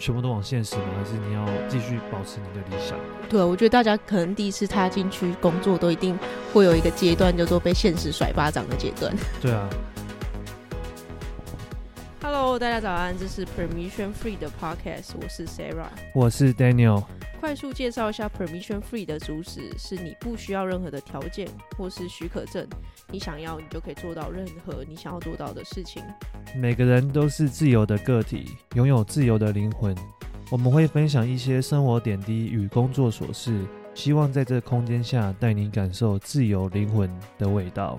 全部都往现实吗？还是你要继续保持你的理想？对，我觉得大家可能第一次踏进去工作，都一定会有一个阶段叫做被现实甩巴掌的阶段。对啊。Hello，大家早安，这是 Permission Free 的 Podcast，我是 Sarah，我是 Daniel。快速介绍一下 Permission Free 的主旨：是你不需要任何的条件或是许可证，你想要，你就可以做到任何你想要做到的事情。每个人都是自由的个体，拥有自由的灵魂。我们会分享一些生活点滴与工作琐事，希望在这空间下带你感受自由灵魂的味道。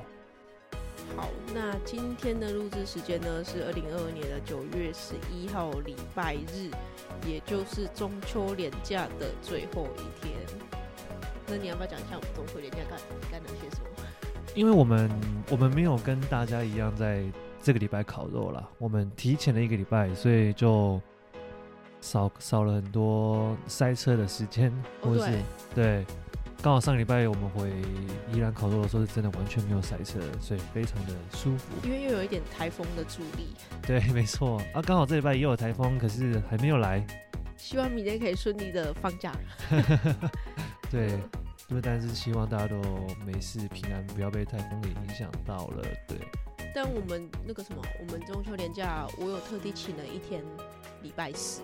好，那今天的录制时间呢，是二零二二年的九月十一号，礼拜日。也就是中秋连假的最后一天，那你要不要讲一下我们中秋连假干干了些什么？因为我们我们没有跟大家一样在这个礼拜烤肉了，我们提前了一个礼拜，所以就少少了很多塞车的时间，或是、哦、对。对刚好上个礼拜我们回宜兰烤肉的时候，是真的完全没有塞车，所以非常的舒服。因为又有一点台风的助力。对，没错。啊，刚好这礼拜也有台风，可是还没有来。希望明天可以顺利的放假。对，因为但是希望大家都没事平安，不要被台风给影响到了。对。但我们那个什么，我们中秋连假，我有特地请了一天礼拜四。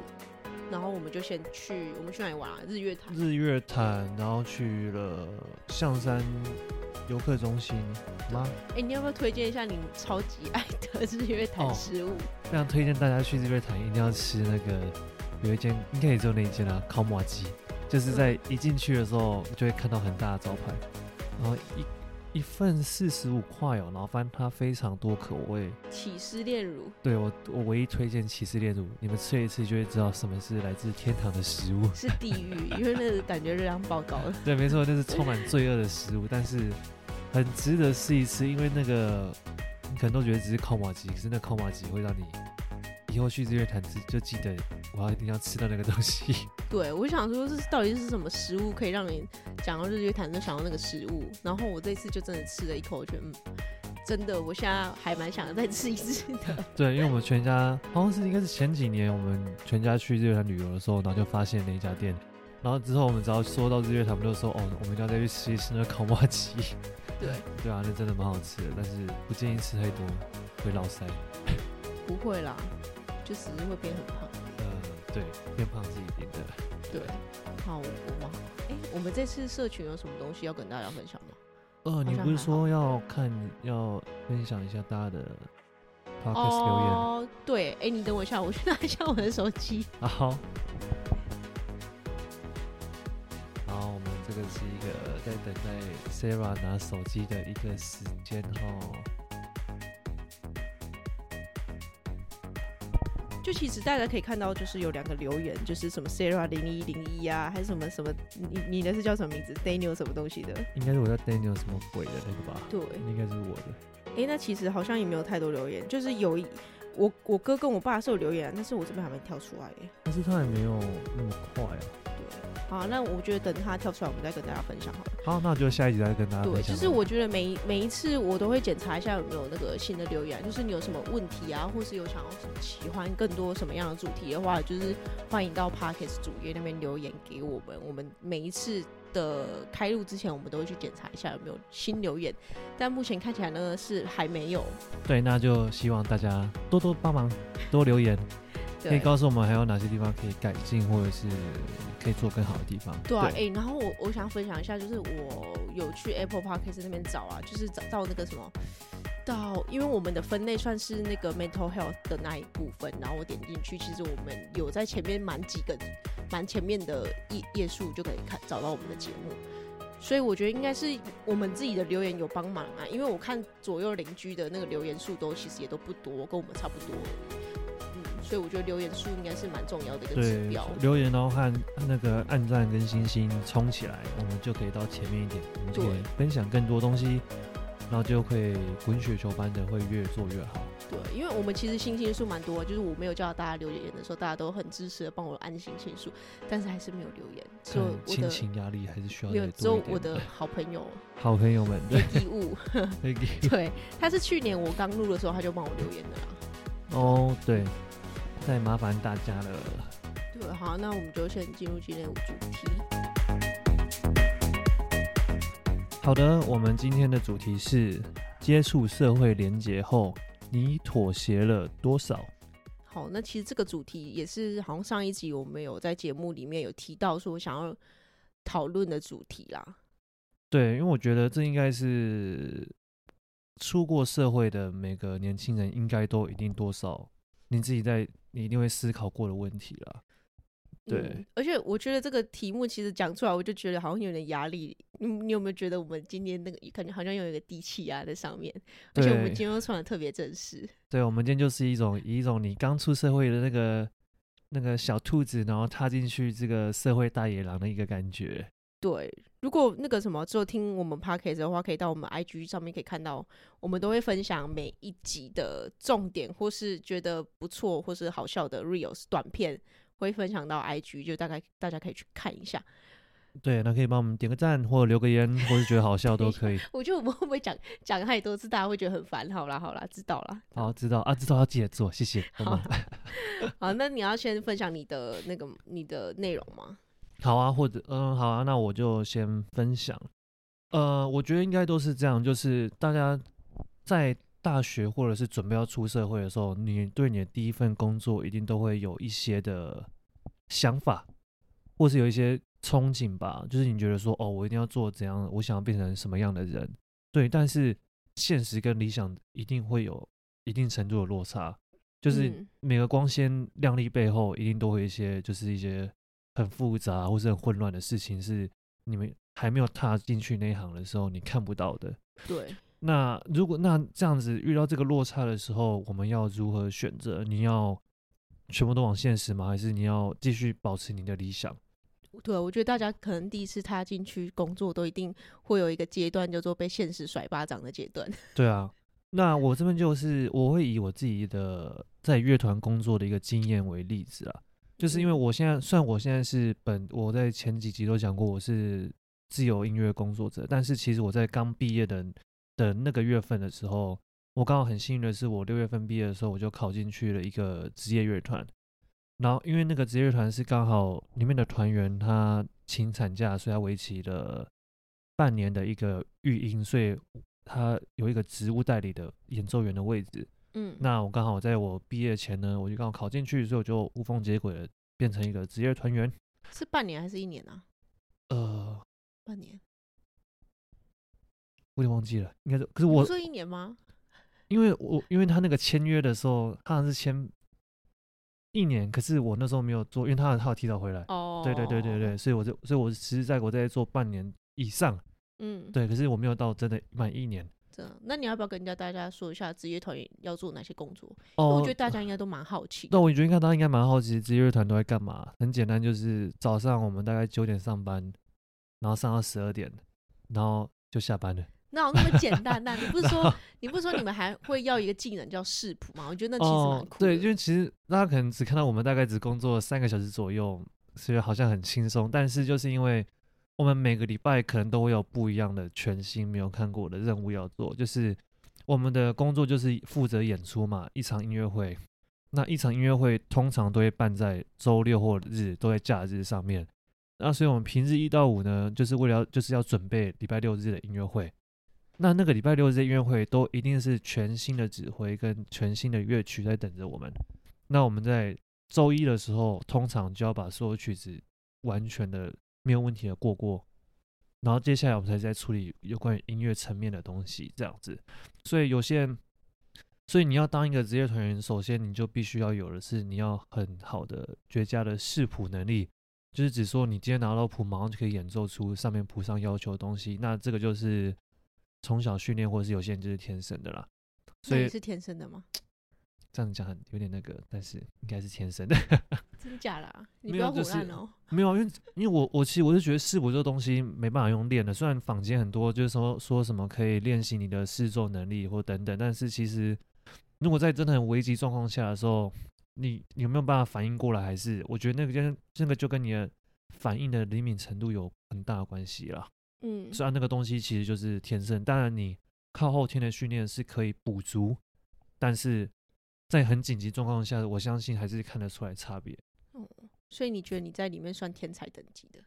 然后我们就先去，我们去哪里玩啊？日月潭。日月潭，然后去了象山游客中心吗？哎，你要不要推荐一下你超级爱的日月潭食物？哦，非常推荐大家去日月潭，一定要吃那个有一间，应该也只有那一间啊，烤麻鸡，就是在一进去的时候就会看到很大的招牌，然后一。一份四十五块哦，然后发现它非常多口味。起司炼乳，对，我我唯一推荐起司炼乳，你们吃一次就会知道什么是来自天堂的食物。是地狱，因为那个感觉热量爆高了。对，没错，那是充满罪恶的食物，但是很值得试一次，因为那个你可能都觉得只是烤马吉，可是那烤马吉会让你。以后去日月潭吃，就记得我要一定要吃到那个东西。对，我想说，这到底是什么食物可以让你讲到日月潭就想到那个食物？然后我这次就真的吃了一口，我觉得嗯，真的，我现在还蛮想再吃一次的。对，因为我们全家好像是应该是前几年我们全家去日月潭旅游的时候，然后就发现那一家店，然后之后我们只要说到日月潭，我们就说哦，我们要再去吃一次那个烤麻鸡。对，对啊，那真的蛮好吃的，但是不建议吃太多，会落腮。不会啦。就只是会变很胖，呃，对，变胖是一定的。对，好，我们，哎，我们这次社群有什么东西要跟大家分享吗？呃，你不是说要看要分享一下大家的 podcast 留言？哦，对，哎，你等我一下，我去拿一下我的手机。好，好，我们这个是一个在等待 Sarah 拿手机的一个时间哈。就其实大家可以看到，就是有两个留言，就是什么 Sarah 零一零一啊，还是什么什么，你你的是叫什么名字？Daniel 什么东西的？应该是我叫 Daniel 什么鬼的那个吧？对，应该是我的。哎、欸，那其实好像也没有太多留言，就是有一我我哥跟我爸是有留言，但是我这边还没跳出来。但是他也没有那么快啊。好，那我觉得等他跳出来，我们再跟大家分享好了。好，那就下一集再跟大家分享。对，就是我觉得每每一次我都会检查一下有没有那个新的留言，就是你有什么问题啊，或是有想要喜欢更多什么样的主题的话，就是欢迎到 Parkes 主页那边留言给我们。我们每一次的开录之前，我们都会去检查一下有没有新留言，但目前看起来呢是还没有。对，那就希望大家多多帮忙，多留言。可以告诉我们还有哪些地方可以改进，或者是可以做更好的地方。对啊，哎、欸，然后我我想分享一下，就是我有去 Apple Podcast 那边找啊，就是找到那个什么，到因为我们的分类算是那个 Mental Health 的那一部分，然后我点进去，其实我们有在前面蛮几个蛮前面的页页数就可以看找到我们的节目，所以我觉得应该是我们自己的留言有帮忙啊，因为我看左右邻居的那个留言数都其实也都不多，跟我们差不多。所以我觉得留言数应该是蛮重要的一个指标。留言然后和那个按赞跟星星冲起来，我们就可以到前面一点，我们就可以分享更多东西，然后就会滚雪球般的会越做越好。对，因为我们其实星星数蛮多，就是我没有叫大家留言的时候，大家都很支持的帮我按星星数，但是还是没有留言，所以我的亲情压力还是需要有。只有我的好朋友，好朋友们的义务，对，他是去年我刚录的时候他就帮我留言的啦。哦，对。太麻烦大家了。对，好，那我们就先进入今天的主题。好的，我们今天的主题是接触社会连结后，你妥协了多少？好，那其实这个主题也是好像上一集我们有在节目里面有提到说想要讨论的主题啦。对，因为我觉得这应该是出过社会的每个年轻人应该都一定多少你自己在你一定会思考过的问题了。对、嗯，而且我觉得这个题目其实讲出来，我就觉得好像有点压力。你你有没有觉得我们今天那个感觉好像有一个低气压在上面？而且我们今天又穿的特别正式。对，我们今天就是一种以一种你刚出社会的那个那个小兔子，然后踏进去这个社会大野狼的一个感觉。对，如果那个什么之后听我们 podcast 的话，可以到我们 IG 上面可以看到，我们都会分享每一集的重点，或是觉得不错或是好笑的 reels 短片。会分享到 IG，就大概大家可以去看一下。对，那可以帮我们点个赞，或者留个言，或是觉得好笑 都可以。我觉得我们会不会讲讲太多次，大家会觉得很烦？好啦好啦，知道啦。好，知道啊，知道要记得做，谢谢。好，好，那你要先分享你的那个你的内容吗？好啊，或者嗯，好啊，那我就先分享。呃，我觉得应该都是这样，就是大家在。大学或者是准备要出社会的时候，你对你的第一份工作一定都会有一些的想法，或是有一些憧憬吧。就是你觉得说，哦，我一定要做怎样，我想要变成什么样的人。对，但是现实跟理想一定会有一定程度的落差。就是每个光鲜亮丽背后，一定都会有一些，就是一些很复杂或是很混乱的事情，是你们还没有踏进去那一行的时候，你看不到的。对。那如果那这样子遇到这个落差的时候，我们要如何选择？你要全部都往现实吗？还是你要继续保持你的理想？对，我觉得大家可能第一次踏进去工作，都一定会有一个阶段叫做被现实甩巴掌的阶段。对啊，那我这边就是我会以我自己的在乐团工作的一个经验为例子啊，就是因为我现在虽然我现在是本我在前几集都讲过我是自由音乐工作者，但是其实我在刚毕业的。的那个月份的时候，我刚好很幸运的是，我六月份毕业的时候，我就考进去了一个职业乐团。然后因为那个职业乐团是刚好里面的团员他请产假，所以他为期了半年的一个育婴，所以他有一个职务代理的演奏员的位置。嗯，那我刚好在我毕业前呢，我就刚好考进去，所以我就无缝接轨了，变成一个职业团员。是半年还是一年啊？呃，半年。我有点忘记了，应该是，可是我说一年吗？因为我因为他那个签约的时候，他好像是签一年，可是我那时候没有做，因为他他有提早回来。哦，对对对对对，所以我就所以我其实在我在做半年以上，嗯，对，可是我没有到真的满一年。这样，那你要不要跟人家大家说一下职业团员要做哪些工作？哦，我觉得大家应该都蛮好奇。那我觉得应该大家应该蛮好奇职业乐团都在干嘛。很简单，就是早上我们大概九点上班，然后上到十二点，然后就下班了。那有那么简单那？你不是 说 你不是说你们还会要一个技能叫视谱吗？我觉得那其实蛮酷的。对，因为其实大家可能只看到我们大概只工作三个小时左右，所以好像很轻松。但是就是因为我们每个礼拜可能都会有不一样的全新没有看过的任务要做，就是我们的工作就是负责演出嘛，一场音乐会。那一场音乐会通常都会办在周六或日，都在假日上面。那所以我们平日一到五呢，就是为了就是要准备礼拜六日的音乐会。那那个礼拜六日的音乐会都一定是全新的指挥跟全新的乐曲在等着我们。那我们在周一的时候，通常就要把所有曲子完全的没有问题的过过，然后接下来我们才在处理有关于音乐层面的东西，这样子。所以有些人，所以你要当一个职业团员，首先你就必须要有的是你要很好的绝佳的视谱能力，就是只说你今天拿到谱，马上就可以演奏出上面谱上要求的东西。那这个就是。从小训练，或者是有些人就是天生的啦，所以是天生的吗？这样讲很有点那个，但是应该是天生的。真假啦？你不要胡乱哦。没有，因为因为我我其实我是觉得视谱这个东西没办法用练的。虽然坊间很多就是说说什么可以练习你的视奏能力或等等，但是其实如果在真的很危急状况下的时候，你你有没有办法反应过来？还是我觉得那个跟那个就跟你的反应的灵敏程度有很大的关系啦。嗯，虽然那个东西其实就是天生，当然你靠后天的训练是可以补足，但是在很紧急状况下，我相信还是看得出来差别。所以你觉得你在里面算天才等级的？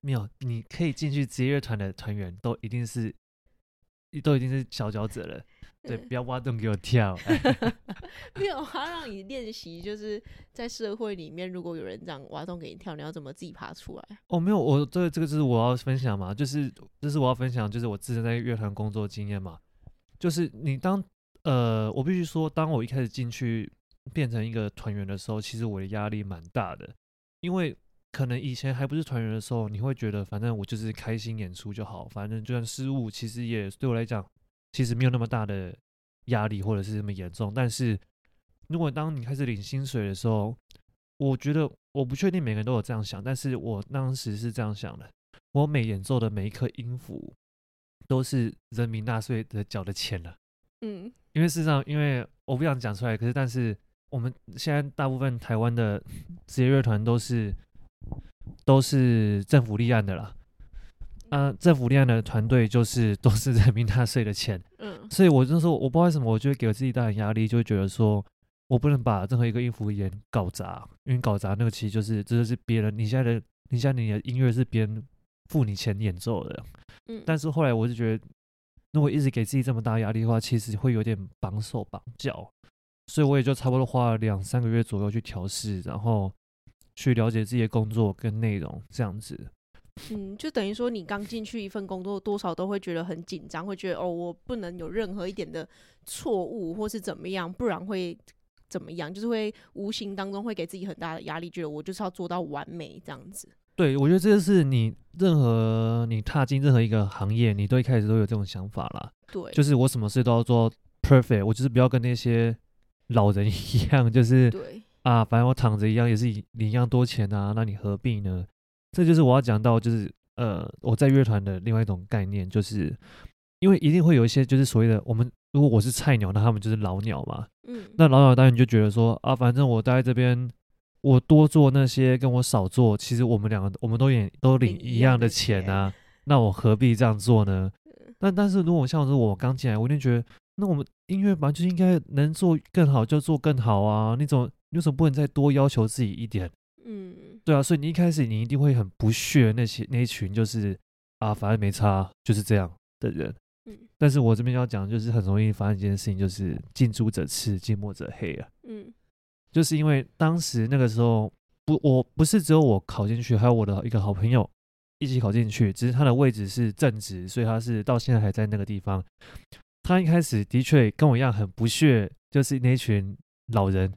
没有，你可以进去职业乐团的团员都一定是，都已经是佼佼者了。对，不要挖洞给我跳。没有，他让你练习，就是在社会里面，如果有人这样挖洞给你跳，你要怎么自己爬出来？哦，没有，我这这个就是我要分享嘛，就是就是我要分享，就是我自身在乐团工作经验嘛。就是你当呃，我必须说，当我一开始进去变成一个团员的时候，其实我的压力蛮大的，因为可能以前还不是团员的时候，你会觉得反正我就是开心演出就好，反正就算失误，其实也对我来讲。其实没有那么大的压力，或者是那么严重。但是，如果当你开始领薪水的时候，我觉得我不确定每个人都有这样想，但是我当时是这样想的：我每演奏的每一颗音符，都是人民纳税的缴的钱了。嗯，因为事实上，因为我不想讲出来，可是但是我们现在大部分台湾的 职业乐团都是都是政府立案的啦。啊，政府立案的团队就是 都是人民纳税的钱，嗯，所以我就说，我不知道为什么，我就会给我自己带来压力，就会觉得说我不能把任何一个音符演搞砸，因为搞砸那个其实就是这就是别人，你现在的你现在你的音乐是别人付你钱演奏的，嗯，但是后来我就觉得，如果一直给自己这么大压力的话，其实会有点绑手绑脚，所以我也就差不多花了两三个月左右去调试，然后去了解自己的工作跟内容这样子。嗯，就等于说你刚进去一份工作，多少都会觉得很紧张，会觉得哦，我不能有任何一点的错误或是怎么样，不然会怎么样？就是会无形当中会给自己很大的压力，觉得我就是要做到完美这样子。对，我觉得这就是你任何你踏进任何一个行业，你都一开始都有这种想法啦。对，就是我什么事都要做 perfect，我就是不要跟那些老人一样，就是对啊，反正我躺着一样也是领一样多钱啊，那你何必呢？这就是我要讲到，就是呃，我在乐团的另外一种概念，就是因为一定会有一些，就是所谓的我们，如果我是菜鸟，那他们就是老鸟嘛。嗯。那老鸟当然就觉得说啊，反正我待在这边，我多做那些，跟我少做，其实我们两个我们都也都领一样的钱啊，那我何必这样做呢？但但是如果像是我刚进来，我一定觉得，那我们音乐班就应该能做更好就做更好啊，那种为什么不能再多要求自己一点？嗯。对啊，所以你一开始你一定会很不屑那些那一群就是啊，反正没差，就是这样的人。嗯，但是我这边要讲，就是很容易发生一件事情，就是近朱者赤，近墨者黑啊。嗯，就是因为当时那个时候不，我不是只有我考进去，还有我的一个好朋友一起考进去，只是他的位置是正职，所以他是到现在还在那个地方。他一开始的确跟我一样很不屑，就是那群老人。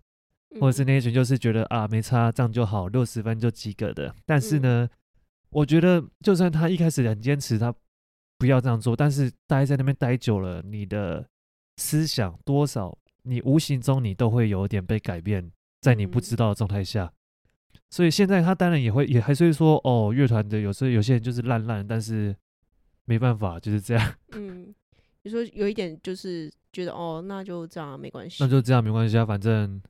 或者是那一群就是觉得啊没差，这样就好，六十分就及格的。但是呢，嗯、我觉得就算他一开始很坚持，他不要这样做，但是待在那边待久了，你的思想多少，你无形中你都会有点被改变，在你不知道的状态下。嗯、所以现在他当然也会也还是会说哦，乐团的有时候有些人就是烂烂，但是没办法就是这样。嗯，你说有一点就是觉得哦，那就这样没关系，那就这样没关系啊，反正。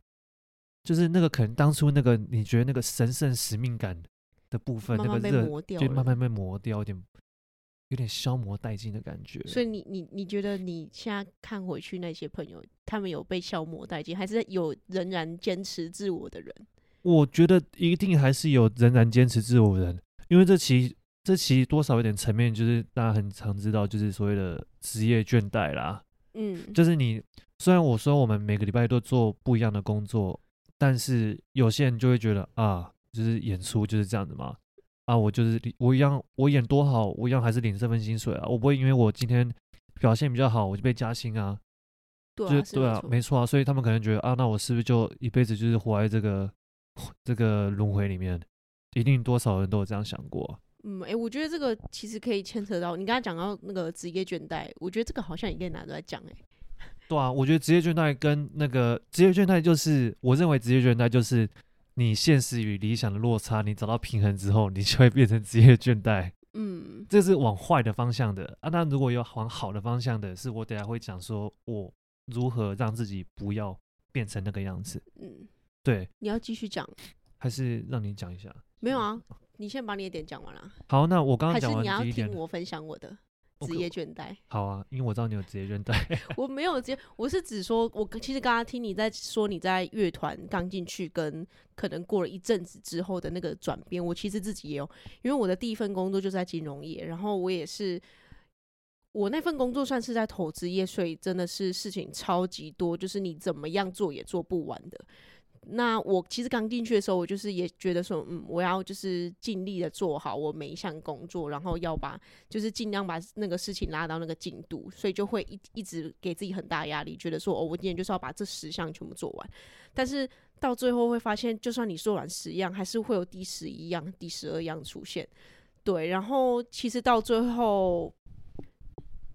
就是那个可能当初那个你觉得那个神圣使命感的部分，慢慢那个热就慢慢被磨掉，有点有点消磨殆尽的感觉。所以你你你觉得你现在看回去那些朋友，他们有被消磨殆尽，还是有仍然坚持自我的人？我觉得一定还是有仍然坚持自我的人，因为这其这其实多少有点层面，就是大家很常知道，就是所谓的职业倦怠啦。嗯，就是你虽然我说我们每个礼拜都做不一样的工作。但是有些人就会觉得啊，就是演出就是这样子嘛，啊，我就是我一样，我演多好，我一样还是领这份薪水啊，我不会因为我今天表现比较好，我就被加薪啊，对啊，就对啊，没错啊，所以他们可能觉得啊，那我是不是就一辈子就是活在这个这个轮回里面？一定多少人都有这样想过。嗯，哎、欸，我觉得这个其实可以牵扯到你刚才讲到那个职业倦怠，我觉得这个好像也可以拿出来讲，哎。对啊，我觉得职业倦怠跟那个职业倦怠就是，我认为职业倦怠就是你现实与理想的落差，你找到平衡之后，你就会变成职业倦怠。嗯，这是往坏的方向的啊。那如果有往好的方向的，是我等下会讲说我如何让自己不要变成那个样子。嗯，对。你要继续讲，还是让你讲一下？没有啊，你先把你的点讲完了。好，那我刚刚讲完第一点，还是你要听我分享我的？职业倦怠。好啊，因为我知道你有职业倦怠。我没有职业，我是只说，我其实刚刚听你在说你在乐团刚进去，跟可能过了一阵子之后的那个转变，我其实自己也有，因为我的第一份工作就在金融业，然后我也是，我那份工作算是在投资业，所以真的是事情超级多，就是你怎么样做也做不完的。那我其实刚进去的时候，我就是也觉得说，嗯，我要就是尽力的做好我每一项工作，然后要把就是尽量把那个事情拉到那个进度，所以就会一一直给自己很大压力，觉得说，哦，我今天就是要把这十项全部做完。但是到最后会发现，就算你做完十样，还是会有第十一样、第十二样出现。对，然后其实到最后，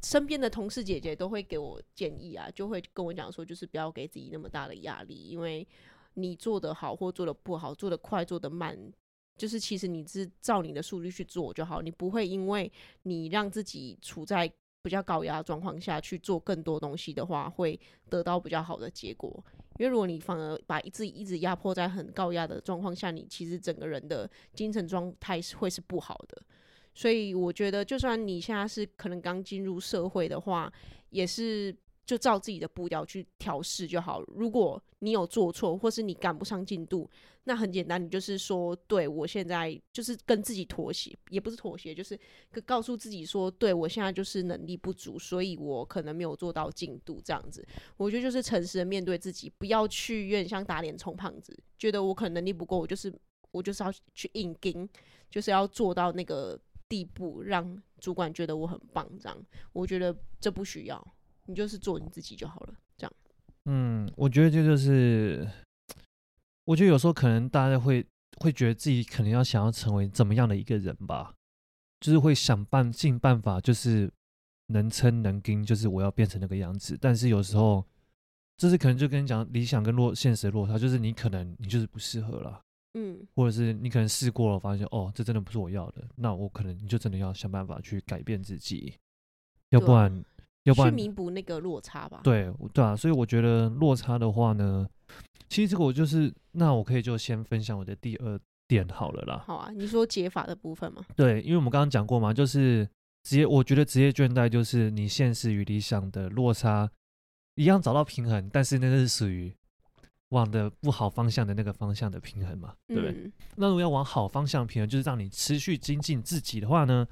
身边的同事姐姐都会给我建议啊，就会跟我讲说，就是不要给自己那么大的压力，因为。你做得好或做得不好，做得快做得慢，就是其实你是照你的速率去做就好，你不会因为你让自己处在比较高压状况下去做更多东西的话，会得到比较好的结果。因为如果你反而把自己一直压迫在很高压的状况下，你其实整个人的精神状态是会是不好的。所以我觉得，就算你现在是可能刚进入社会的话，也是。就照自己的步调去调试就好。如果你有做错，或是你赶不上进度，那很简单，你就是说，对，我现在就是跟自己妥协，也不是妥协，就是告诉自己说，对，我现在就是能力不足，所以我可能没有做到进度这样子。我觉得就是诚实的面对自己，不要去有点像打脸充胖子，觉得我可能能力不够，我就是我就是要去硬撑，就是要做到那个地步，让主管觉得我很棒这样。我觉得这不需要。你就是做你自己就好了，这样。嗯，我觉得这就是，我觉得有时候可能大家会会觉得自己可能要想要成为怎么样的一个人吧，就是会想办尽办法，就是能撑能撑，就是我要变成那个样子。但是有时候，就是可能就跟你讲理想跟落现实的落差，就是你可能你就是不适合了，嗯，或者是你可能试过了，发现哦，这真的不是我要的，那我可能你就真的要想办法去改变自己，要不然。要不然去弥补那个落差吧。对对啊，所以我觉得落差的话呢，其实这个我就是，那我可以就先分享我的第二点好了啦。好啊，你说解法的部分吗？对，因为我们刚刚讲过嘛，就是职业，我觉得职业倦怠就是你现实与理想的落差一样找到平衡，但是那个是属于往的不好方向的那个方向的平衡嘛，对不对？嗯。那如果要往好方向平衡，就是让你持续精进自己的话呢？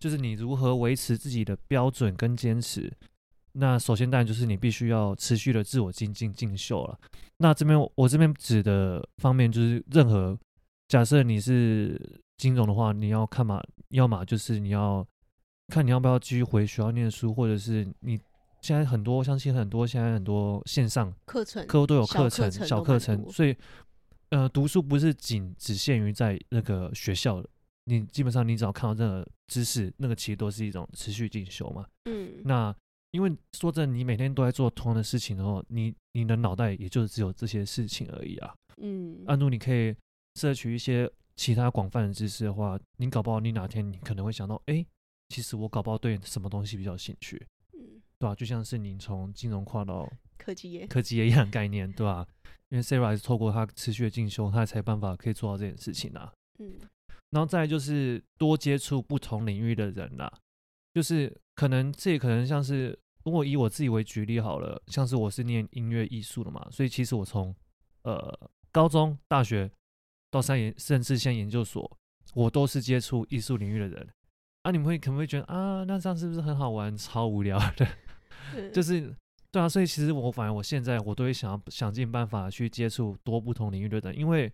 就是你如何维持自己的标准跟坚持，那首先当然就是你必须要持续的自我精进进修了。那这边我这边指的方面就是任何假设你是金融的话，你要看嘛，要么就是你要看你要不要继续回学校念书，或者是你现在很多，我相信很多现在很多线上课程课都有课程小课程，程，所以呃读书不是仅只限于在那个学校的。你基本上，你只要看到任何知识，那个其实都是一种持续进修嘛。嗯，那因为说真的，你每天都在做同样的事情的话，你你的脑袋也就只有这些事情而已啊。嗯，如果你可以摄取一些其他广泛的知识的话，你搞不好你哪天你可能会想到，哎、欸，其实我搞不好对什么东西比较兴趣。嗯，对吧、啊？就像是你从金融跨到 科技业，科技业一样概念，对吧、啊？因为 Sarah 是透过他持续的进修，他才有办法可以做到这件事情啊。嗯。然后再来就是多接触不同领域的人啦，就是可能这也可能像是，如果以我自己为举例好了，像是我是念音乐艺术的嘛，所以其实我从呃高中、大学到三研，甚至现在研究所，我都是接触艺术领域的人。啊，你们会可能会觉得啊，那这样是不是很好玩？超无聊的，就是对啊，所以其实我反而我现在我都会想要想尽办法去接触多不同领域的人，因为。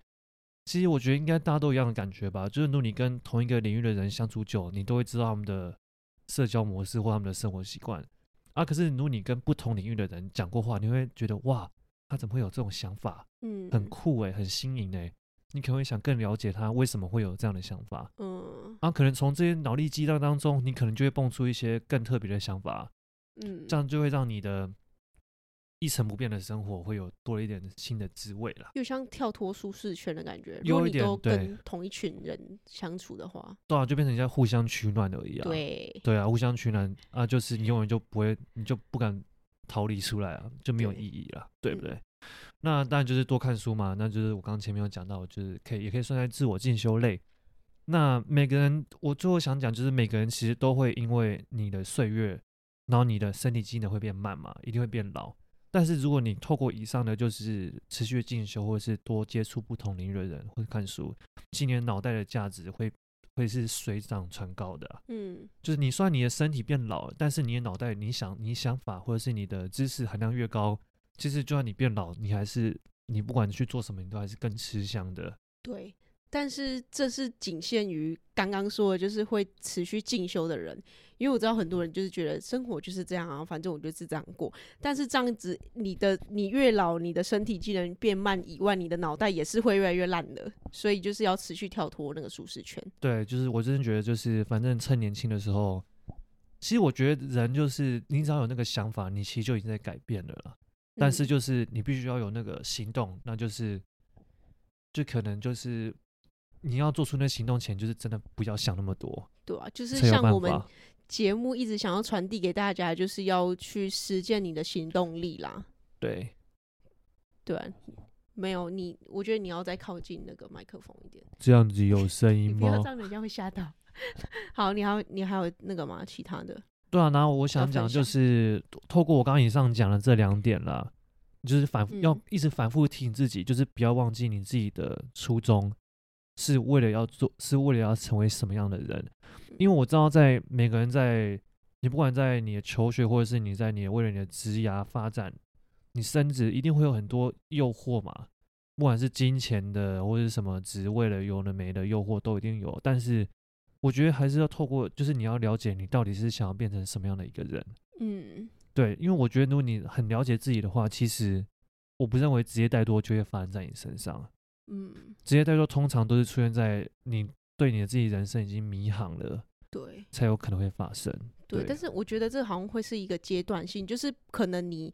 其实我觉得应该大家都一样的感觉吧，就是如果你跟同一个领域的人相处久，你都会知道他们的社交模式或他们的生活习惯啊。可是如果你跟不同领域的人讲过话，你会觉得哇，他怎么会有这种想法？嗯，很酷诶，很新颖诶。你可能会想更了解他为什么会有这样的想法。嗯，啊，可能从这些脑力激荡当中，你可能就会蹦出一些更特别的想法。嗯，这样就会让你的。一成不变的生活会有多了一点新的滋味了，又像跳脱舒适圈的感觉。有一点，如果你都跟同一群人相处的话，对啊，就变成在互相取暖而已啊。对，对啊，互相取暖啊，就是你永远就不会，你就不敢逃离出来啊，就没有意义了，对，对不对？嗯、那当然就是多看书嘛，那就是我刚刚前面有讲到，就是可以也可以算在自我进修类。那每个人，我最后想讲，就是每个人其实都会因为你的岁月，然后你的身体机能会变慢嘛，一定会变老。但是如果你透过以上的，就是持续进修，或者是多接触不同领域的人，或者看书，今年脑袋的价值会会是水涨船高的啊。嗯，就是你虽然你的身体变老，但是你的脑袋，你想你想法，或者是你的知识含量越高，其实就算你变老，你还是你不管去做什么，你都还是更吃香的。对。但是这是仅限于刚刚说的，就是会持续进修的人，因为我知道很多人就是觉得生活就是这样啊，反正我就是这样过。但是这样子，你的你越老，你的身体机能变慢以外，你的脑袋也是会越来越烂的。所以就是要持续跳脱那个舒适圈。对，就是我真的觉得，就是反正趁年轻的时候，其实我觉得人就是你只要有那个想法，你其实就已经在改变了啦。但是就是你必须要有那个行动，那就是就可能就是。你要做出那行动前，就是真的不要想那么多。对啊，就是像我们节目一直想要传递给大家，就是要去实践你的行动力啦。对，对啊，没有你，我觉得你要再靠近那个麦克风一点，这样子有声音吗？不要这样，人家会吓到。好，你还有你还有那个吗？其他的？对啊，然后我想讲就是透过我刚刚以上讲的这两点啦，就是反复、嗯、要一直反复提醒自己，就是不要忘记你自己的初衷。是为了要做，是为了要成为什么样的人？因为我知道，在每个人在你不管在你的求学，或者是你在你为了你的职涯发展，你升职一定会有很多诱惑嘛，不管是金钱的，或者是什么职位的，有的没的诱惑都一定有。但是我觉得还是要透过，就是你要了解你到底是想要变成什么样的一个人。嗯，对，因为我觉得如果你很了解自己的话，其实我不认为职业怠惰就会发生在你身上。嗯，职业怠惰通常都是出现在你对你的自己人生已经迷航了，对，才有可能会发生。对，对，但是我觉得这好像会是一个阶段性，就是可能你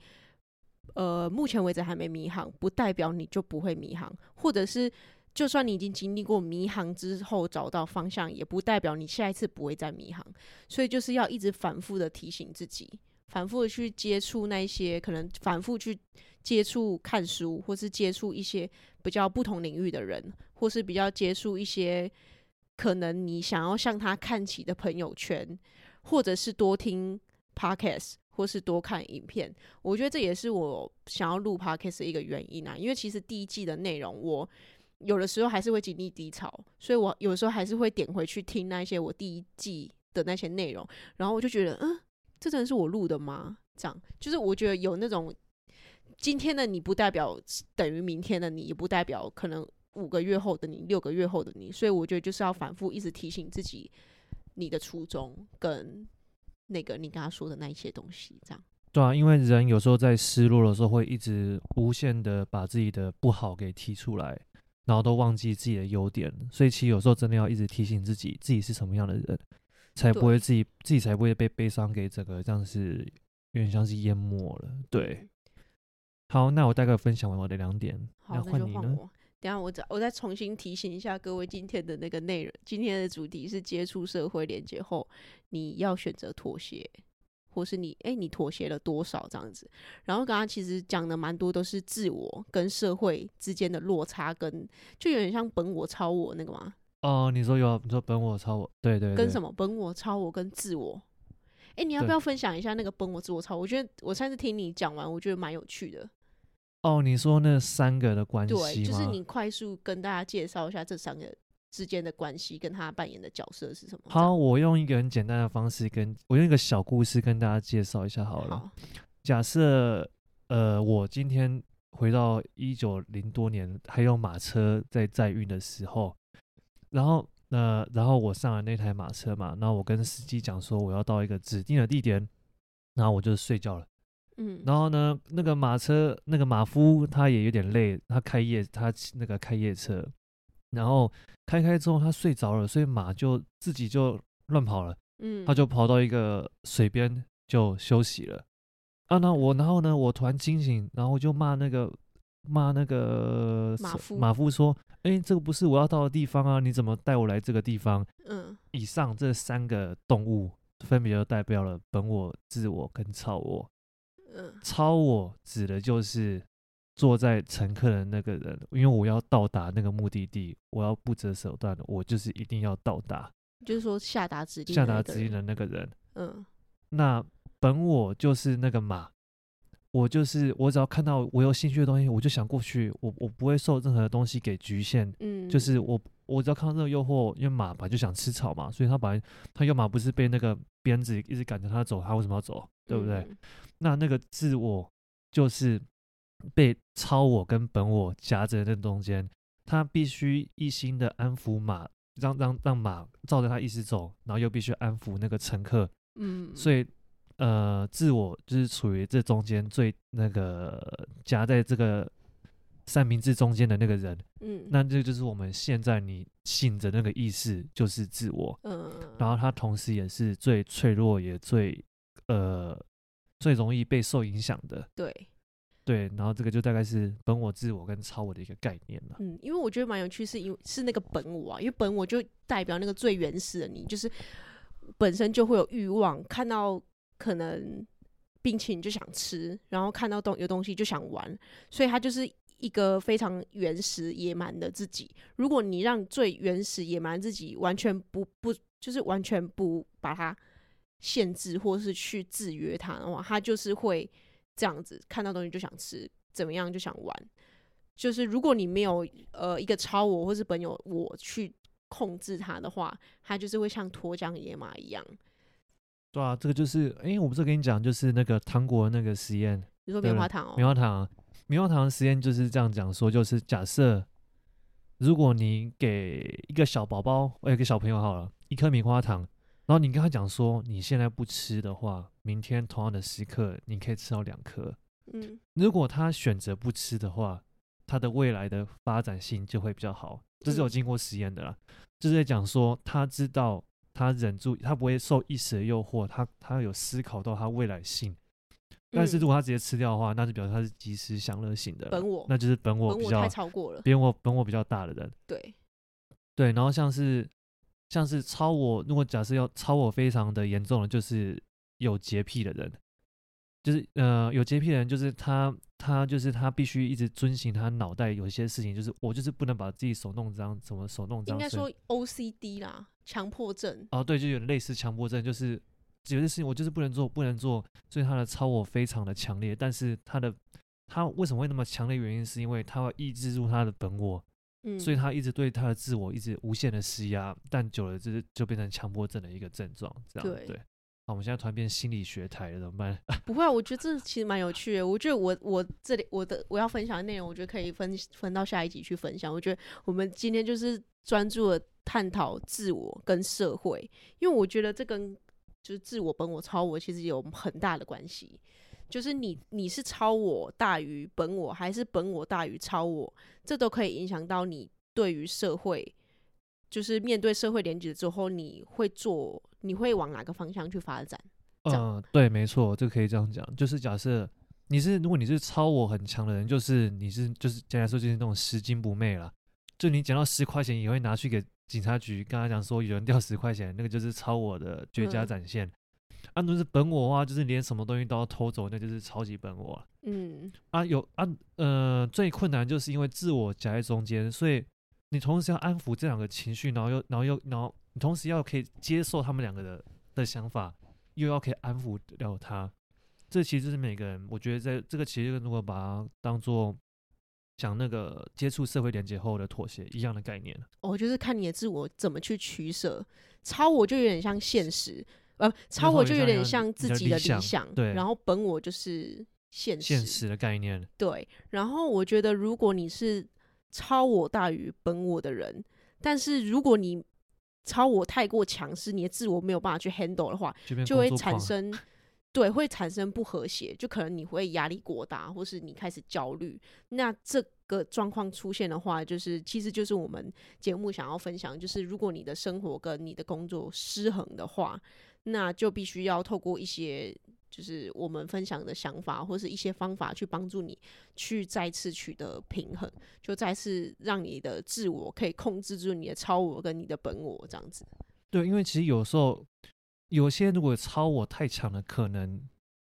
呃目前为止还没迷航，不代表你就不会迷航，或者是就算你已经经历过迷航之后找到方向，也不代表你下一次不会再迷航。所以就是要一直反复的提醒自己，反复的去接触那些可能反复去。接触看书，或是接触一些比较不同领域的人，或是比较接触一些可能你想要向他看齐的朋友圈，或者是多听 podcast，或是多看影片。我觉得这也是我想要录 podcast 的一个原因啊。因为其实第一季的内容，我有的时候还是会经历低潮，所以我有时候还是会点回去听那些我第一季的那些内容，然后我就觉得，嗯，这真的是我录的吗？这样，就是我觉得有那种。今天的你不代表等于明天的你，也不代表可能五个月后的你、六个月后的你，所以我觉得就是要反复一直提醒自己，你的初衷跟那个你刚刚说的那一些东西，这样。对啊，因为人有时候在失落的时候，会一直无限的把自己的不好给提出来，然后都忘记自己的优点，所以其实有时候真的要一直提醒自己，自己是什么样的人，才不会自己自己才不会被悲伤给整个这样是有点像是淹没了，对。好，那我大概分享完我的两点，好，那换你呢？等下我再我再重新提醒一下各位，今天的那个内容，今天的主题是接触社会连接后，你要选择妥协，或是你哎、欸，你妥协了多少这样子？然后刚刚其实讲的蛮多都是自我跟社会之间的落差，跟就有点像本我、超我那个吗？哦，你说有，你说本我、超我，对对，对，跟什么本我、超我跟自我？哎、欸，你要不要分享一下那个本我、自我、超我？我觉得我上次听你讲完，我觉得蛮有趣的。哦，你说那三个的关系吗？对，就是你快速跟大家介绍一下这三个之间的关系，跟他扮演的角色是什么？好，我用一个很简单的方式跟，我用一个小故事跟大家介绍一下好了。好，假设呃，我今天回到一九零多年，还有马车在载运的时候，然后呃，然后我上了那台马车嘛，然后我跟司机讲说我要到一个指定的地点，然后我就睡觉了。嗯，然后呢，那个马车那个马夫他也有点累，他开夜他那个开夜车，然后开开之后他睡着了，所以马就自己就乱跑了，嗯，他就跑到一个水边就休息了。啊，那我然后呢，我突然惊醒，然后就骂那个骂那个马夫马夫说，哎，这个不是我要到的地方啊，你怎么带我来这个地方？嗯，以上这三个动物分别就代表了本我、自我跟超我。超我指的就是坐在乘客的那个人，因为我要到达那个目的地，我要不择手段的，我就是一定要到达。就是说下达指令，下达指令的那个人。嗯，那本我就是那个马，我就是我只要看到我有兴趣的东西，我就想过去，我我不会受任何东西给局限。嗯，就是我我只要看到这个诱惑，因为马本来就想吃草嘛，所以他本来他要马不是被那个鞭子一直赶着他走，他为什么要走？对不对？嗯、那那个自我就是被超我跟本我夹着那中间，他必须一心的安抚马，让让让马照着他意思走，然后又必须安抚那个乘客。嗯，所以呃，自我就是处于这中间最那个夹在这个三明治中间的那个人。嗯，那这就是我们现在你醒着那个意识，就是自我。嗯，然后他同时也是最脆弱，也最。呃，最容易被受影响的，对，对，然后这个就大概是本我、自我跟超我的一个概念了。嗯，因为我觉得蛮有趣，是因为是那个本我啊，因为本我就代表那个最原始的你，就是本身就会有欲望，看到可能冰淇淋就想吃，然后看到东有东西就想玩，所以他就是一个非常原始野蛮的自己。如果你让最原始野蛮自己完全不不，就是完全不把它。限制或是去制约他的话，他就是会这样子，看到东西就想吃，怎么样就想玩。就是如果你没有呃一个超我或是本有我去控制他的话，他就是会像脱缰野马一样。对啊，这个就是，哎、欸，我不是跟你讲，就是那个糖果那个实验。你说棉花糖哦？棉花糖，棉花糖实验就是这样讲说，就是假设如果你给一个小宝宝，我有个小朋友好了，一颗棉花糖。然后你跟他讲说，你现在不吃的话，明天同样的时刻你可以吃到两颗。嗯，如果他选择不吃的话，他的未来的发展性就会比较好。这是有经过实验的啦，嗯、就是在讲说他知道他忍住，他不会受一时的诱惑，他他有思考到他未来性。但是如果他直接吃掉的话，那就表示他是及时享乐型的本我，那就是本我比较本我超过了，本我本我比较大的人。对对，然后像是。像是超我，如果假设要超我非常的严重的，就是有洁癖的人，就是呃有洁癖的人，就是他他就是他必须一直遵循他脑袋有一些事情，就是我就是不能把自己手弄脏，怎么手弄脏？应该说 OCD 啦，强迫症。哦，对，就有点类似强迫症，就是有些事情我就是不能做，不能做，所以他的超我非常的强烈。但是他的他为什么会那么强烈？原因是因为他会抑制住他的本我。嗯，所以他一直对他的自我一直无限的施压，但久了就是就变成强迫症的一个症状，这样对，对。好，我们现在突然变心理学台了，怎么办？不会啊，我觉得这其实蛮有趣的。我觉得我我这里我的我要分享的内容，我觉得可以分分到下一集去分享。我觉得我们今天就是专注的探讨自我跟社会，因为我觉得这跟就是自我、本我、超我其实有很大的关系。就是你，你是超我大于本我，还是本我大于超我？这都可以影响到你对于社会，就是面对社会连接之后，你会做，你会往哪个方向去发展？嗯、呃，对，没错，这可以这样讲。就是假设你是，如果你是超我很强的人，就是你是，就是简单说就是那种拾金不昧啦。就你捡到十块钱，也会拿去给警察局，跟他讲说有人掉十块钱，那个就是超我的绝佳展现。嗯啊，如果是本我的话，就是连什么东西都要偷走，那就是超级本我。嗯，啊，有啊，呃，最困难就是因为自我夹在中间，所以你同时要安抚这两个情绪，然后又，然后又，然后你同时要可以接受他们两个的的想法，又要可以安抚了他。这其实是每个人，我觉得在这个其实如果把它当做讲那个接触社会连接后的妥协一样的概念。哦，就是看你的自我怎么去取舍，超我就有点像现实。呃，超我就有点像自己的理想，对，然后本我就是现实，现实的概念，对。然后我觉得，如果你是超我大于本我的人，但是如果你超我太过强势，你的自我没有办法去 handle 的话，就，就会产生，对，会产生不和谐，就可能你会压力过大，或是你开始焦虑。那这个状况出现的话，就是其实就是我们节目想要分享，就是如果你的生活跟你的工作失衡的话。那就必须要透过一些，就是我们分享的想法，或是一些方法，去帮助你去再次取得平衡，就再次让你的自我可以控制住你的超我跟你的本我这样子。对，因为其实有时候有些如果超我太强了，可能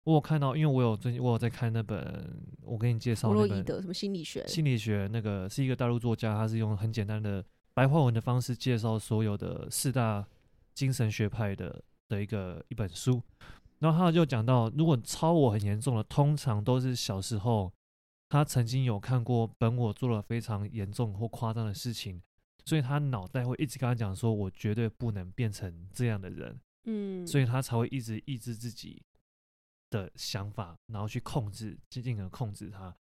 我有看到，因为我有最近我有在看那本，我给你介绍那本的什么心理学？心理学那个是一个大陆作家，他是用很简单的白话文的方式介绍所有的四大精神学派的的一个一本书。然后他就讲到，如果超我很严重的，通常都是小时候他曾经有看过本我做了非常严重或夸张的事情，所以他脑袋会一直跟他讲说：“我绝对不能变成这样的人。”嗯，所以他才会一直抑制自己。的想法，然后去控制，进而控制他。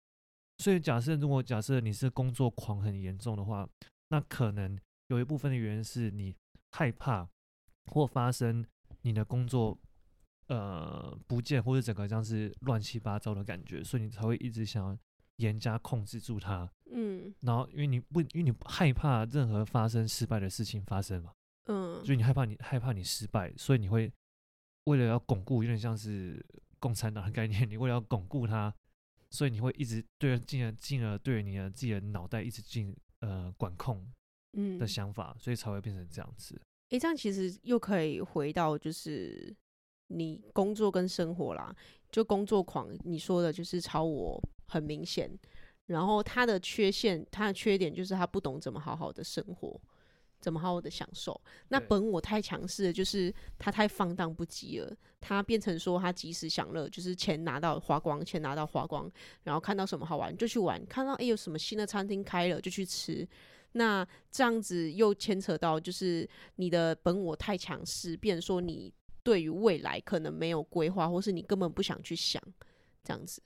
所以，假设如果假设你是工作狂很严重的话，那可能有一部分的原因是你害怕或发生你的工作呃不见，或者整个像是乱七八糟的感觉，所以你才会一直想要严加控制住它。嗯，然后因为你不，因为你害怕任何发生失败的事情发生嘛。嗯，所以你害怕你害怕你失败，所以你会为了要巩固，有点像是。共产党的概念，你为了要巩固它，所以你会一直对进而进而对你的自己的脑袋一直进呃管控，嗯的想法，嗯、所以才会变成这样子。诶，这样其实又可以回到就是你工作跟生活啦，就工作狂，你说的就是超我很明显，然后他的缺陷，他的缺点就是他不懂怎么好好的生活。怎么好好的享受？那本我太强势了，就是他太放荡不羁了。他变成说他及时享乐，就是钱拿到花光，钱拿到花光，然后看到什么好玩就去玩，看到诶有什么新的餐厅开了就去吃。那这样子又牵扯到就是你的本我太强势，变说你对于未来可能没有规划，或是你根本不想去想这样子。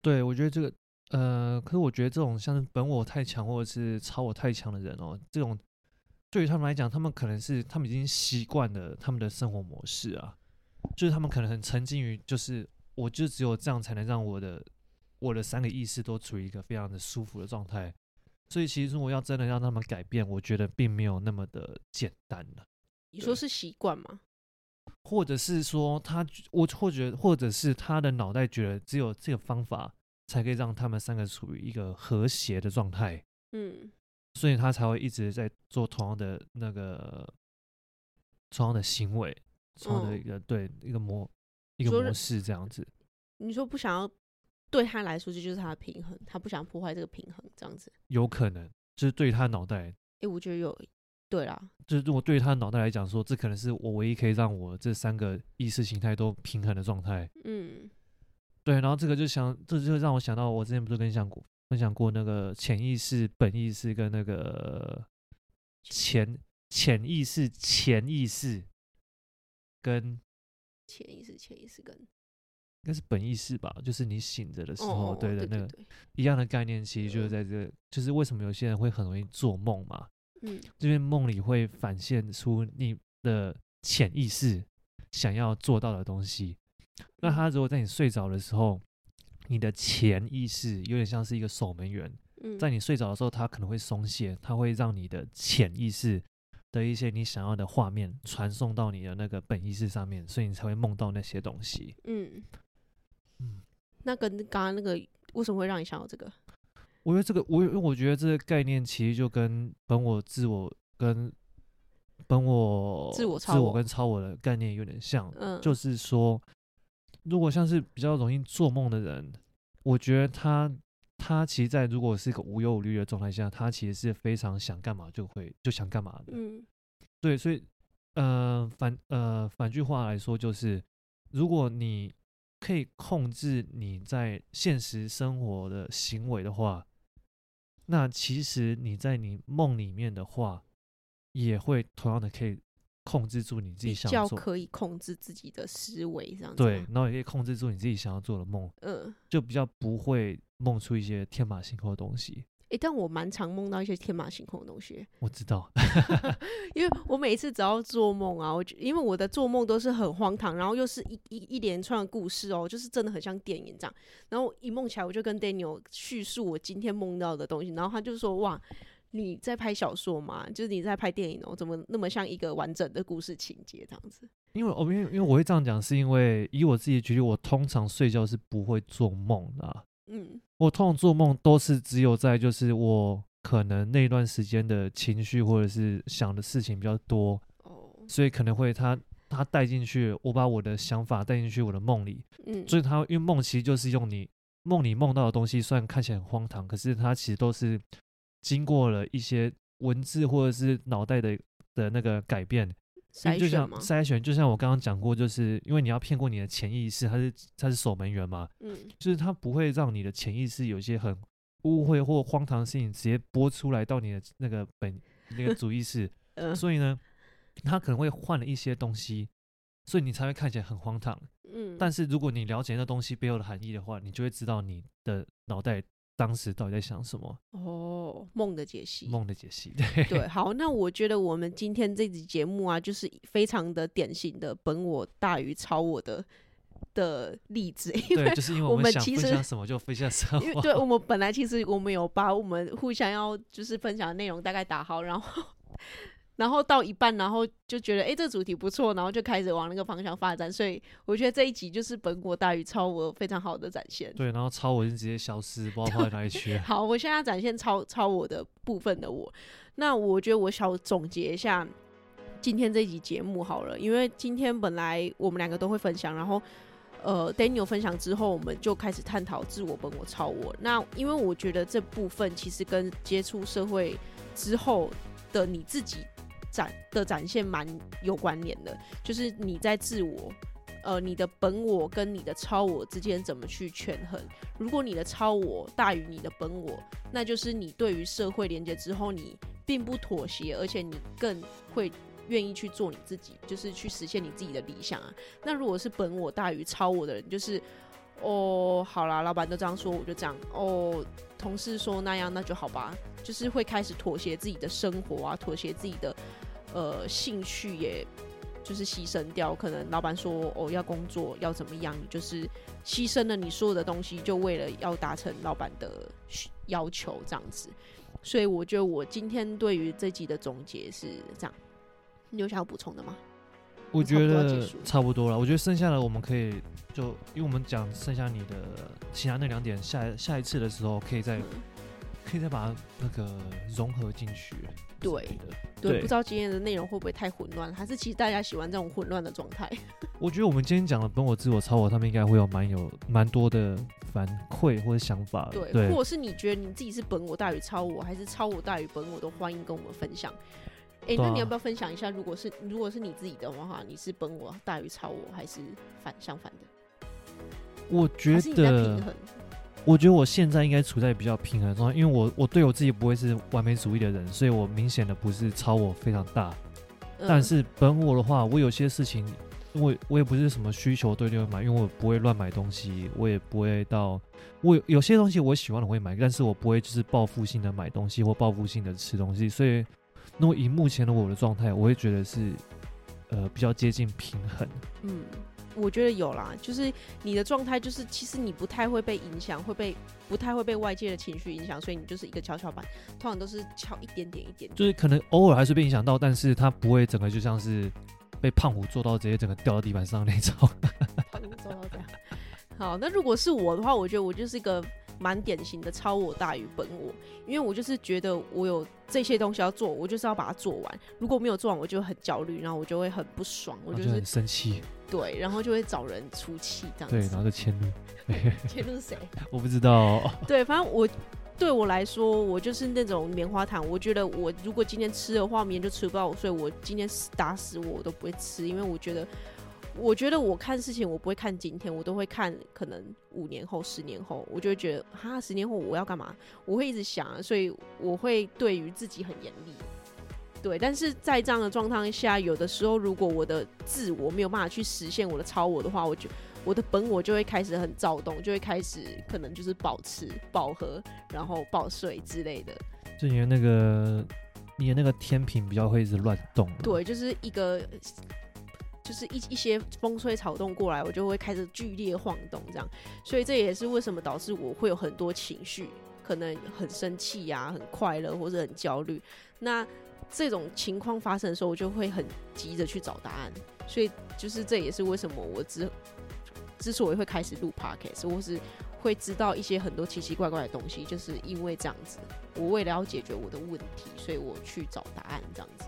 对，我觉得这个呃，可是我觉得这种像是本我太强或者是超我太强的人哦，这种。对于他们来讲，他们可能是他们已经习惯了他们的生活模式啊，就是他们可能很沉浸于，就是我就只有这样才能让我的我的三个意识都处于一个非常的舒服的状态。所以，其实如果要真的让他们改变，我觉得并没有那么的简单了。你说是习惯吗？或者是说他，我或者或者是他的脑袋觉得只有这个方法才可以让他们三个处于一个和谐的状态。嗯。所以他才会一直在做同样的那个同样的行为，同样的一个、嗯、对一个模一个模式这样子。你说不想要对他来说，这就是他的平衡，他不想破坏这个平衡，这样子。有可能就是对于他脑袋，哎、欸，我觉得有对啦。就是如果对于他脑袋来讲说，这可能是我唯一可以让我这三个意识形态都平衡的状态。嗯，对。然后这个就想，这就让我想到，我之前不是跟你讲过。分享过那个潜意识、本意识跟那个潜潜意识、潜意识跟潜意识、潜意识跟应该是本意识吧？就是你醒着的时候，对的那个一样的概念，其实就是在这，就是为什么有些人会很容易做梦嘛？嗯，这边梦里会反现出你的潜意识想要做到的东西。那他如果在你睡着的时候。你的潜意识有点像是一个守门员，在你睡着的时候，他可能会松懈，他会让你的潜意识的一些你想要的画面传送到你的那个本意识上面，所以你才会梦到那些东西。嗯嗯，那跟刚刚那个为什么会让你想到这个？我觉得这个，我我觉得这个概念其实就跟本我、自我跟本我、自我、自我跟超我的概念有点像，嗯，就是说。如果像是比较容易做梦的人，我觉得他他其实，在如果是一个无忧无虑的状态下，他其实是非常想干嘛就会就想干嘛的。嗯，对，所以呃反呃反句话来说，就是如果你可以控制你在现实生活的行为的话，那其实你在你梦里面的话，也会同样的可以。控制住你自己想做，比较可以控制自己的思维，这样子。对，然后也可以控制住你自己想要做的梦。嗯，就比较不会梦出一些天马行空的东西。诶，但我蛮常梦到一些天马行空的东西。我知道，因为我每一次只要做梦啊，我因为我的做梦都是很荒唐，然后又是一一一连串的故事哦，就是真的很像电影这样。然后一梦起来，我就跟 Daniel 叙述我今天梦到的东西，然后他就说：“哇。”你在拍小说吗？就是你在拍电影哦？怎么那么像一个完整的故事情节这样子？因为我因为因为我会这样讲，是因为以我自己举例，我通常睡觉是不会做梦的啊。嗯，我通常做梦都是只有在就是我可能那段时间的情绪或者是想的事情比较多哦，所以可能会他他带进去，我把我的想法带进去我的梦里，嗯，所以他因为梦其实就是用你梦里梦到的东西，虽然看起来很荒唐，可是它其实都是经过了一些文字或者是脑袋的的那个改变。筛就像选吗？筛选，就像我刚刚讲过，就是因为你要骗过你的潜意识，它是它是守门员嘛，嗯，就是它不会让你的潜意识有一些很误会或荒唐的事情直接播出来到你的那个本那个 主意识，嗯，所以呢，他可能会换了一些东西，所以你才会看起来很荒唐。嗯，但是如果你了解那东西背后的含义的话，你就会知道你的脑袋当时到底在想什么。哦，梦的解析，梦的解析，对对，好，那我觉得我们今天这集节目啊，就是非常的典型的本我大于超我的的例子，因为，就是因为我我们其实享什么就分享什么。因为对 我们本来其实我们有把我们互相要就是分享的内容大概打好，然后然后到一半，然后就觉得哎、欸，这主题不错，然后就开始往那个方向发展。所以我觉得这一集就是本我大于超我非常好的展现。对，然后超我就直接消失，不知道跑到哪里去。好，我现在要展现超超我的部分的我。那我觉得我想总结一下今天这一集节目好了，因为今天本来我们两个都会分享，然后呃，Daniel 分享之后，我们就开始探讨自我、本我、超我。那因为我觉得这部分其实跟接触社会之后的你自己。展的展现蛮有关联的，就是你在自我，呃，你的本我跟你的超我之间怎么去权衡？如果你的超我大于你的本我，那就是你对于社会连接之后，你并不妥协，而且你更会愿意去做你自己，就是去实现你自己的理想啊。那如果是本我大于超我的人，就是哦，好啦，老板都这样说，我就这样哦。同事说那样，那就好吧，就是会开始妥协自己的生活啊，妥协自己的。呃，兴趣也就是牺牲掉，可能老板说哦要工作要怎么样，你就是牺牲了你所有的东西，就为了要达成老板的要求这样子。所以我觉得我今天对于这集的总结是这样，你有想要补充的吗？我觉得差不多了。我觉得剩下的我们可以就因为我们讲剩下你的其他那两点，下下一次的时候可以再、嗯、可以再把它那个融合进去。对对，对，不知道今天的内容会不会太混乱，还是其实大家喜欢这种混乱的状态？我觉得我们今天讲的本我、自我、超我，他们应该会有蛮有蛮多的反馈或者想法。对，对，或者是你觉得你自己是本我大于超我，还是超我大于本我，都欢迎跟我们分享。哎、欸，那你要不要分享一下？如果是如果是你自己的话，你是本我大于超我，还是反相反的？我觉得。我觉得我现在应该处在比较平衡的状态，因为我我对我自己不会是完美主义的人，所以我明显的不是超我非常大。嗯、但是本我的话，我有些事情，我我也不是什么需求对就买，因为我不会乱买东西，我也不会到我有些东西我喜欢的会买，但是我不会就是报复性的买东西或报复性的吃东西。所以，那么以目前的我的状态，我会觉得是呃比较接近平衡。嗯。我觉得有啦，就是你的状态，就是其实你不太会被影响，会被不太会被外界的情绪影响，所以你就是一个跷跷板，通常都是敲一点点一点点，就是可能偶尔还是被影响到，但是它不会整个就像是被胖虎做到直接整个掉到地板上那种。胖虎做到这样。好，那如果是我的话，我觉得我就是一个。蛮典型的超我大于本我，因为我就是觉得我有这些东西要做，我就是要把它做完。如果没有做完，我就很焦虑，然后我就会很不爽，我就是、生气。对，然后就会找人出气这样子。对，然后就迁怒。迁怒谁？我不知道。对，反正我对我来说，我就是那种棉花糖。我觉得我如果今天吃的话，明天就吃不到，所以我今天打死我我都不会吃，因为我觉得。我觉得我看事情，我不会看今天，我都会看可能五年后、十年后，我就会觉得哈，十年后我要干嘛？我会一直想啊，所以我会对于自己很严厉。对，但是在这样的状态下，有的时候如果我的自我没有办法去实现我的超我的话，我就我的本我就会开始很躁动，就会开始可能就是保持饱和，然后暴睡之类的。就因为那个你的那个天平比较会一直乱动。对，就是一个。就是一一些风吹草动过来，我就会开始剧烈晃动，这样，所以这也是为什么导致我会有很多情绪，可能很生气呀、很快乐或者很焦虑。那这种情况发生的时候，我就会很急着去找答案。所以就是这也是为什么我之之所以会开始录 podcast，或是会知道一些很多奇奇怪怪的东西，就是因为这样子。我为了要解决我的问题，所以我去找答案，这样子。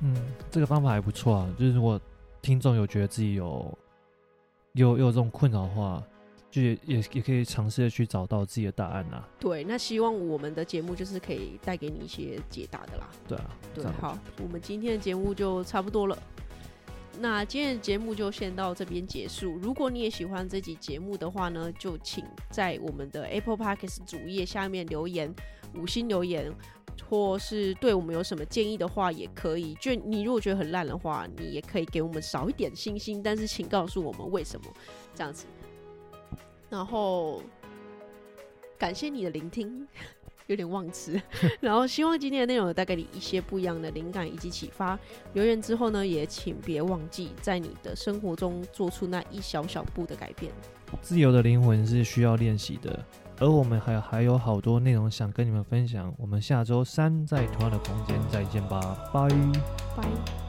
嗯，这个方法还不错啊，就是我。听众有觉得自己有有有这种困扰的话，就也也也可以尝试的去找到自己的答案啊。对，那希望我们的节目就是可以带给你一些解答的啦。对啊，对，好，我们今天的节目就差不多了。那今天的节目就先到这边结束。如果你也喜欢这集节目的话呢，就请在我们的 Apple Podcast 主页下面留言，五星留言，或是对我们有什么建议的话，也可以。就你如果觉得很烂的话，你也可以给我们少一点星星，但是请告诉我们为什么这样子。然后感谢你的聆听。有点忘词，然后希望今天的内容带给你一些不一样的灵感以及启发。留言之后呢，也请别忘记在你的生活中做出那一小小步的改变。自由的灵魂是需要练习的，而我们还还有好多内容想跟你们分享。我们下周三在同样的空间再见吧，拜拜。